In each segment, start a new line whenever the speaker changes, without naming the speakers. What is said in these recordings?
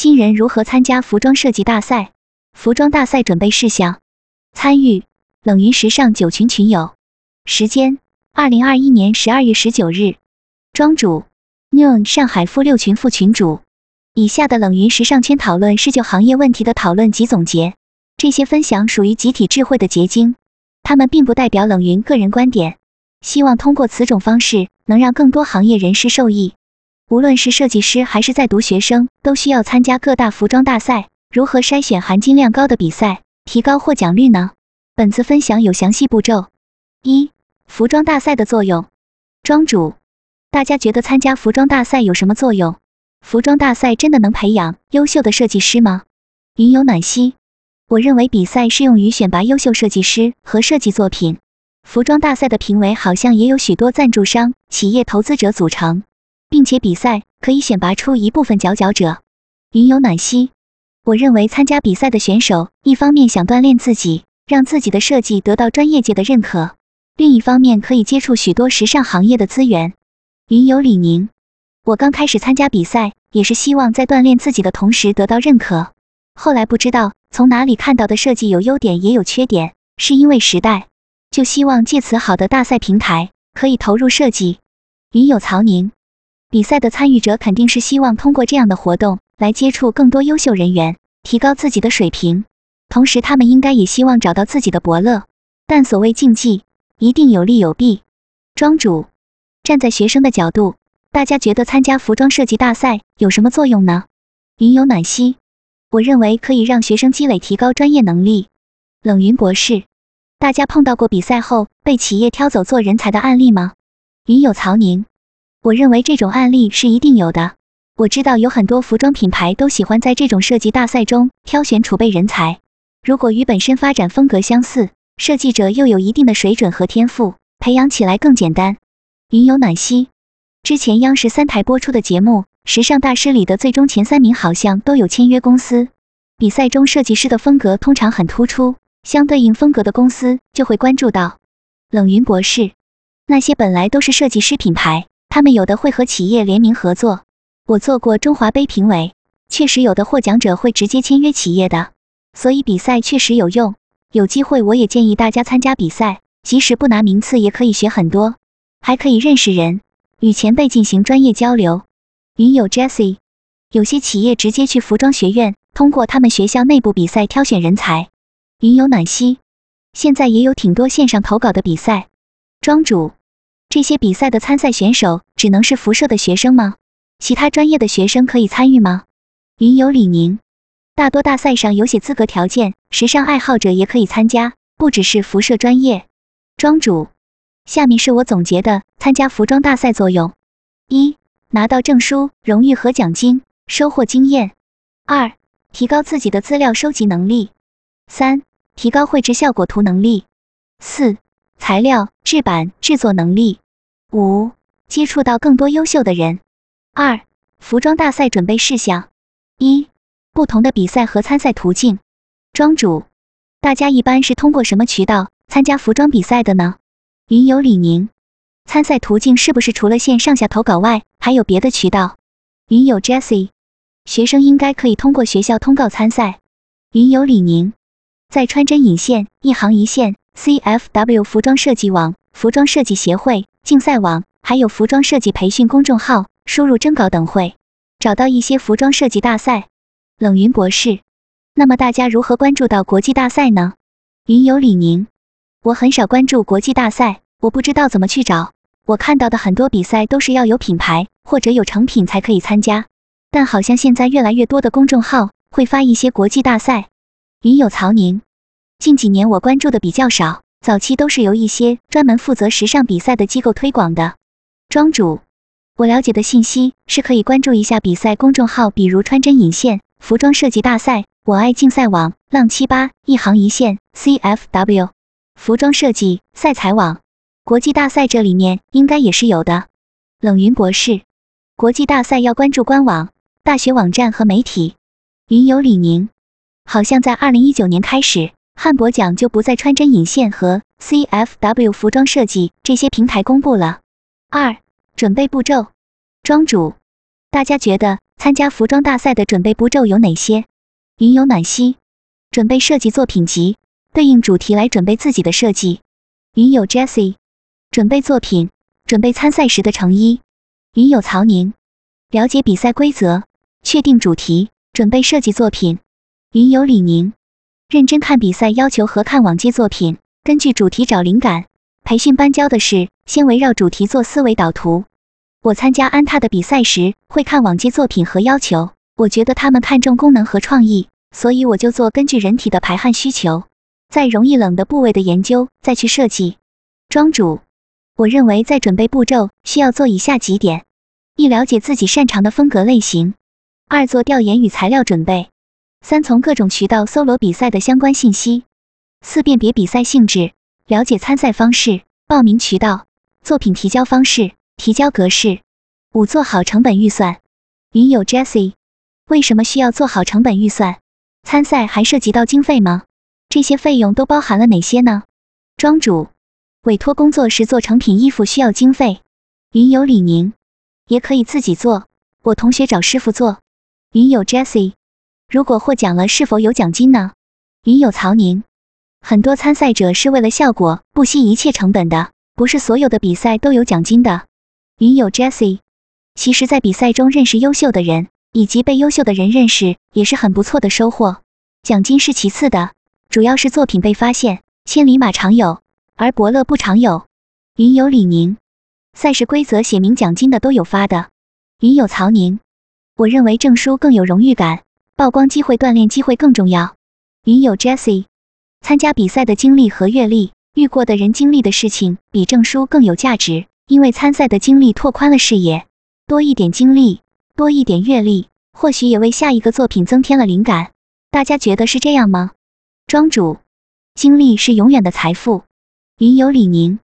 新人如何参加服装设计大赛？服装大赛准备事项：参与冷云时尚九群群友，时间二零二一年十二月十九日。庄主 Noon 上海负六群副群主。以下的冷云时尚圈讨论是就行业问题的讨论及总结，这些分享属于集体智慧的结晶，他们并不代表冷云个人观点。希望通过此种方式，能让更多行业人士受益。无论是设计师还是在读学生，都需要参加各大服装大赛。如何筛选含金量高的比赛，提高获奖率呢？本次分享有详细步骤。一、服装大赛的作用。庄主，大家觉得参加服装大赛有什么作用？服装大赛真的能培养优秀的设计师吗？云有暖心，我认为比赛适用于选拔优秀设计师和设计作品。服装大赛的评委好像也有许多赞助商、企业投资者组成，并且比赛可以选拔出一部分佼佼者。云有暖心。我认为参加比赛的选手，一方面想锻炼自己，让自己的设计得到专业界的认可；另一方面可以接触许多时尚行业的资源。云有李宁，我刚开始参加比赛，也是希望在锻炼自己的同时得到认可。后来不知道从哪里看到的设计有优点也有缺点，是因为时代，就希望借此好的大赛平台，可以投入设计。云有曹宁，比赛的参与者肯定是希望通过这样的活动。来接触更多优秀人员，提高自己的水平，同时他们应该也希望找到自己的伯乐。但所谓竞技，一定有利有弊。庄主站在学生的角度，大家觉得参加服装设计大赛有什么作用呢？云有暖心，我认为可以让学生积累提高专业能力。冷云博士，大家碰到过比赛后被企业挑走做人才的案例吗？云有曹宁，我认为这种案例是一定有的。我知道有很多服装品牌都喜欢在这种设计大赛中挑选储备人才。如果与本身发展风格相似，设计者又有一定的水准和天赋，培养起来更简单。云有暖心，之前央视三台播出的节目《时尚大师》里的最终前三名好像都有签约公司。比赛中设计师的风格通常很突出，相对应风格的公司就会关注到。冷云博士，那些本来都是设计师品牌，他们有的会和企业联名合作。我做过中华杯评委，确实有的获奖者会直接签约企业的，所以比赛确实有用。有机会我也建议大家参加比赛，即使不拿名次也可以学很多，还可以认识人，与前辈进行专业交流。云友 Jessie，有些企业直接去服装学院，通过他们学校内部比赛挑选人才。云友暖心，现在也有挺多线上投稿的比赛。庄主，这些比赛的参赛选手只能是辐射的学生吗？其他专业的学生可以参与吗？云游李宁，大多大赛上有写资格条件，时尚爱好者也可以参加，不只是辐射专业。庄主，下面是我总结的参加服装大赛作用：一、拿到证书、荣誉和奖金，收获经验；二、提高自己的资料收集能力；三、提高绘制效果图能力；四、材料制版制作能力；五、接触到更多优秀的人。二、服装大赛准备事项：一、不同的比赛和参赛途径。庄主，大家一般是通过什么渠道参加服装比赛的呢？云游李宁，参赛途径是不是除了线上下投稿外，还有别的渠道？云游 Jessie，学生应该可以通过学校通告参赛。云游李宁，在穿针引线、一行一线、CFW 服装设计网、服装设计协会竞赛网，还有服装设计培训公众号。输入征稿等会找到一些服装设计大赛。冷云博士，那么大家如何关注到国际大赛呢？云有李宁，我很少关注国际大赛，我不知道怎么去找。我看到的很多比赛都是要有品牌或者有成品才可以参加，但好像现在越来越多的公众号会发一些国际大赛。云有曹宁，近几年我关注的比较少，早期都是由一些专门负责时尚比赛的机构推广的。庄主。我了解的信息是可以关注一下比赛公众号，比如穿针引线、服装设计大赛、我爱竞赛网、浪七八、一行一线、CFW、服装设计赛彩网、国际大赛，这里面应该也是有的。冷云博士，国际大赛要关注官网、大学网站和媒体。云游李宁，好像在二零一九年开始，汉博奖就不在穿针引线和 CFW 服装设计这些平台公布了。二准备步骤，庄主，大家觉得参加服装大赛的准备步骤有哪些？云有暖溪，准备设计作品集，对应主题来准备自己的设计。云有 Jessie，准备作品，准备参赛时的成衣。云有曹宁，了解比赛规则，确定主题，准备设计作品。云有李宁，认真看比赛要求和看往届作品，根据主题找灵感。培训班教的是先围绕主题做思维导图。我参加安踏的比赛时，会看往届作品和要求。我觉得他们看重功能和创意，所以我就做根据人体的排汗需求，在容易冷的部位的研究，再去设计。庄主，我认为在准备步骤需要做以下几点：一、了解自己擅长的风格类型；二、做调研与材料准备；三、从各种渠道搜罗比赛的相关信息；四、辨别比赛性质，了解参赛方式、报名渠道、作品提交方式。提交格式五，做好成本预算。云友 Jessie，为什么需要做好成本预算？参赛还涉及到经费吗？这些费用都包含了哪些呢？庄主，委托工作时做成品衣服需要经费。云友李宁，也可以自己做，我同学找师傅做。云友 Jessie，如果获奖了是否有奖金呢？云友曹宁，很多参赛者是为了效果不惜一切成本的，不是所有的比赛都有奖金的。云友 Jessie，其实，在比赛中认识优秀的人，以及被优秀的人认识，也是很不错的收获。奖金是其次的，主要是作品被发现。千里马常有，而伯乐不常有。云友李宁，赛事规则写明奖金的都有发的。云友曹宁，我认为证书更有荣誉感，曝光机会、锻炼机会更重要。云友 Jessie，参加比赛的经历和阅历，遇过的人经历的事情，比证书更有价值。因为参赛的经历拓宽了视野，多一点经历，多一点阅历，或许也为下一个作品增添了灵感。大家觉得是这样吗？庄主，经历是永远的财富。云友李宁，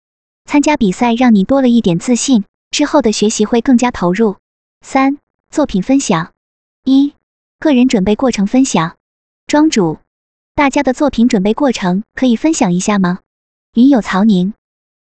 参加比赛让你多了一点自信，之后的学习会更加投入。三、作品分享。一、个人准备过程分享。庄主，大家的作品准备过程可以分享一下吗？云友曹宁。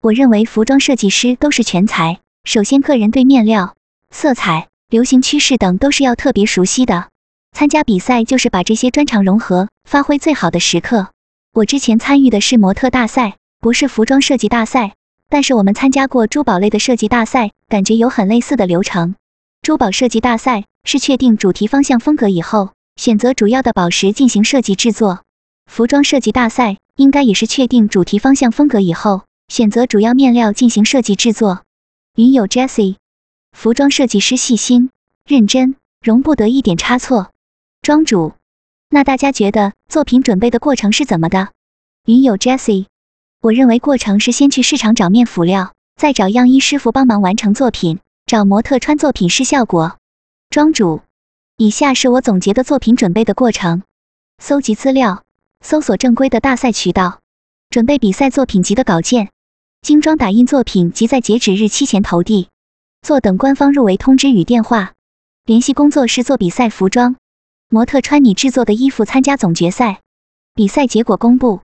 我认为服装设计师都是全才。首先，个人对面料、色彩、流行趋势等都是要特别熟悉的。参加比赛就是把这些专长融合，发挥最好的时刻。我之前参与的是模特大赛，不是服装设计大赛，但是我们参加过珠宝类的设计大赛，感觉有很类似的流程。珠宝设计大赛是确定主题方向风格以后，选择主要的宝石进行设计制作。服装设计大赛应该也是确定主题方向风格以后。选择主要面料进行设计制作。云友 Jessie，服装设计师细心认真，容不得一点差错。庄主，那大家觉得作品准备的过程是怎么的？云友 Jessie，我认为过程是先去市场找面辅料，再找样衣师傅帮忙完成作品，找模特穿作品试效果。庄主，以下是我总结的作品准备的过程：搜集资料，搜索正规的大赛渠道，准备比赛作品集的稿件。精装打印作品即在截止日期前投递，坐等官方入围通知与电话，联系工作室做比赛服装，模特穿你制作的衣服参加总决赛，比赛结果公布。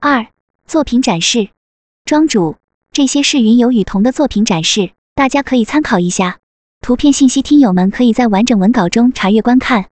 二、作品展示，庄主，这些是云游雨桐的作品展示，大家可以参考一下，图片信息听友们可以在完整文稿中查阅观看。